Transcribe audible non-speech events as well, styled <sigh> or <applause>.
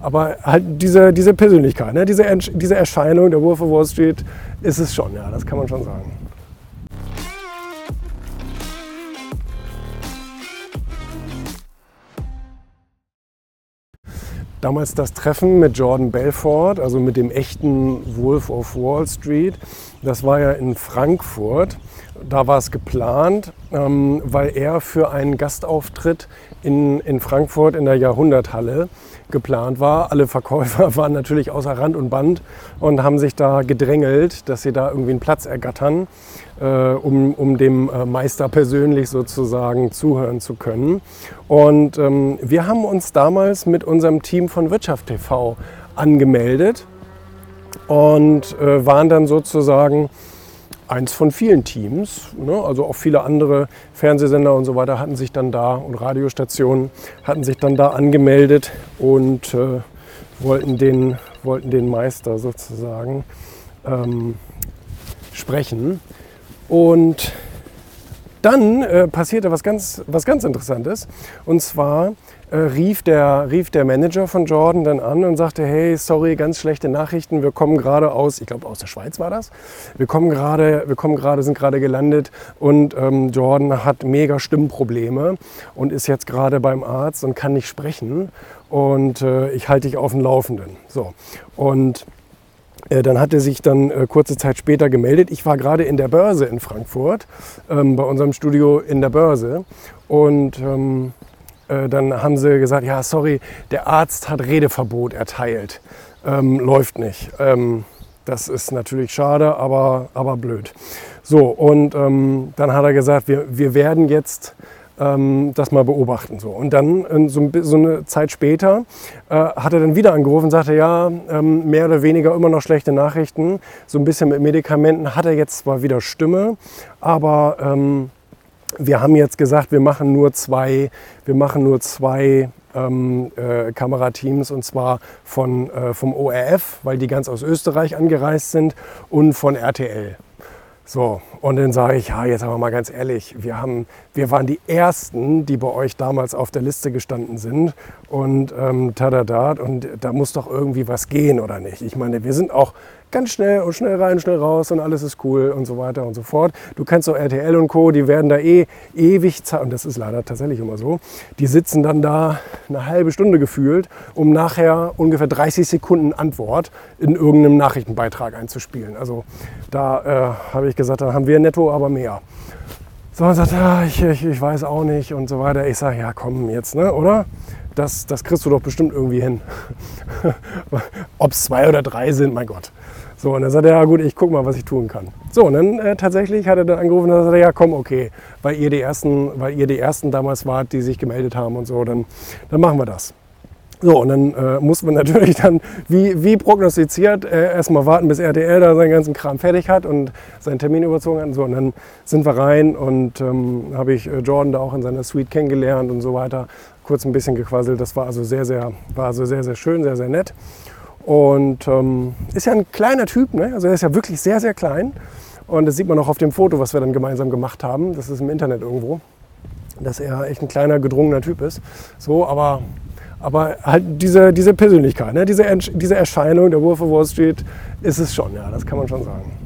Aber halt diese, diese Persönlichkeit, ne? diese, diese Erscheinung der Wolf of Wall Street ist es schon, ja, das kann man schon sagen. Damals das Treffen mit Jordan Belfort, also mit dem echten Wolf of Wall Street, das war ja in Frankfurt. Da war es geplant, ähm, weil er für einen Gastauftritt in, in Frankfurt in der Jahrhunderthalle geplant war. Alle Verkäufer <laughs> waren natürlich außer Rand und Band und haben sich da gedrängelt, dass sie da irgendwie einen Platz ergattern, äh, um, um dem äh, Meister persönlich sozusagen zuhören zu können. Und ähm, wir haben uns damals mit unserem Team von Wirtschaft TV angemeldet und äh, waren dann sozusagen eins von vielen Teams. Ne? Also auch viele andere Fernsehsender und so weiter hatten sich dann da und Radiostationen hatten sich dann da angemeldet und äh, wollten, den, wollten den Meister sozusagen ähm, sprechen. Und dann äh, passierte was ganz, was ganz Interessantes. Und zwar äh, rief, der, rief der Manager von Jordan dann an und sagte, hey, sorry, ganz schlechte Nachrichten, wir kommen gerade aus, ich glaube aus der Schweiz war das, wir kommen gerade, wir kommen gerade, sind gerade gelandet und ähm, Jordan hat mega Stimmprobleme und ist jetzt gerade beim Arzt und kann nicht sprechen und äh, ich halte dich auf dem Laufenden. So. Und dann hat er sich dann äh, kurze Zeit später gemeldet. Ich war gerade in der Börse in Frankfurt, ähm, bei unserem Studio in der Börse. Und ähm, äh, dann haben sie gesagt, ja, sorry, der Arzt hat Redeverbot erteilt. Ähm, läuft nicht. Ähm, das ist natürlich schade, aber, aber blöd. So, und ähm, dann hat er gesagt, wir, wir werden jetzt ähm, das mal beobachten. So. Und dann äh, so, so, eine Zeit später äh, hat er dann wieder angerufen und sagte, ja, ähm, mehr oder weniger immer noch schlechte Nachrichten. So ein bisschen mit Medikamenten hat er jetzt zwar wieder Stimme, aber ähm, wir haben jetzt gesagt, wir machen nur zwei, wir machen nur zwei ähm, äh, Kamerateams und zwar von, äh, vom ORF, weil die ganz aus Österreich angereist sind und von RTL. So, und dann sage ich, ja, jetzt aber mal ganz ehrlich, wir, haben, wir waren die Ersten, die bei euch damals auf der Liste gestanden sind und ähm, tadadat, und da muss doch irgendwie was gehen, oder nicht? Ich meine, wir sind auch ganz schnell und schnell rein, schnell raus und alles ist cool und so weiter und so fort. Du kennst doch RTL und Co., die werden da eh ewig, und das ist leider tatsächlich immer so, die sitzen dann da eine halbe Stunde gefühlt, um nachher ungefähr 30 Sekunden Antwort in irgendeinem Nachrichtenbeitrag einzuspielen. Also da äh, habe ich gesagt, dann haben wir netto aber mehr. So, und sagt, ja, ich, ich, ich weiß auch nicht und so weiter. Ich sage, ja komm jetzt, ne, oder? Das, das kriegst du doch bestimmt irgendwie hin. <laughs> Ob es zwei oder drei sind, mein Gott. So, und dann sagt er, ja gut, ich gucke mal, was ich tun kann. So, und dann äh, tatsächlich hat er dann angerufen und dann sagt er, ja komm, okay, weil ihr die ersten, weil ihr die ersten damals wart, die sich gemeldet haben und so, dann, dann machen wir das. So, und dann äh, muss man <laughs> natürlich dann, wie, wie prognostiziert, äh, erstmal warten, bis RTL da seinen ganzen Kram fertig hat und seinen Termin überzogen hat. Und, so, und dann sind wir rein und ähm, habe ich äh, Jordan da auch in seiner Suite kennengelernt und so weiter. Kurz ein bisschen gequasselt. Das war also sehr, sehr, war also sehr, sehr schön, sehr, sehr nett. Und ähm, ist ja ein kleiner Typ, ne? also er ist ja wirklich sehr, sehr klein. Und das sieht man auch auf dem Foto, was wir dann gemeinsam gemacht haben. Das ist im Internet irgendwo, dass er echt ein kleiner, gedrungener Typ ist. So, aber, aber halt diese, diese Persönlichkeit, ne? diese, diese Erscheinung der Wolf of Wall Street ist es schon, ja, das kann man schon sagen.